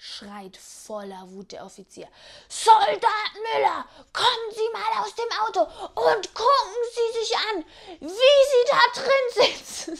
schreit voller Wut der Offizier. Soldat Müller, kommen Sie mal aus dem Auto und gucken Sie sich an, wie Sie da drin sitzen.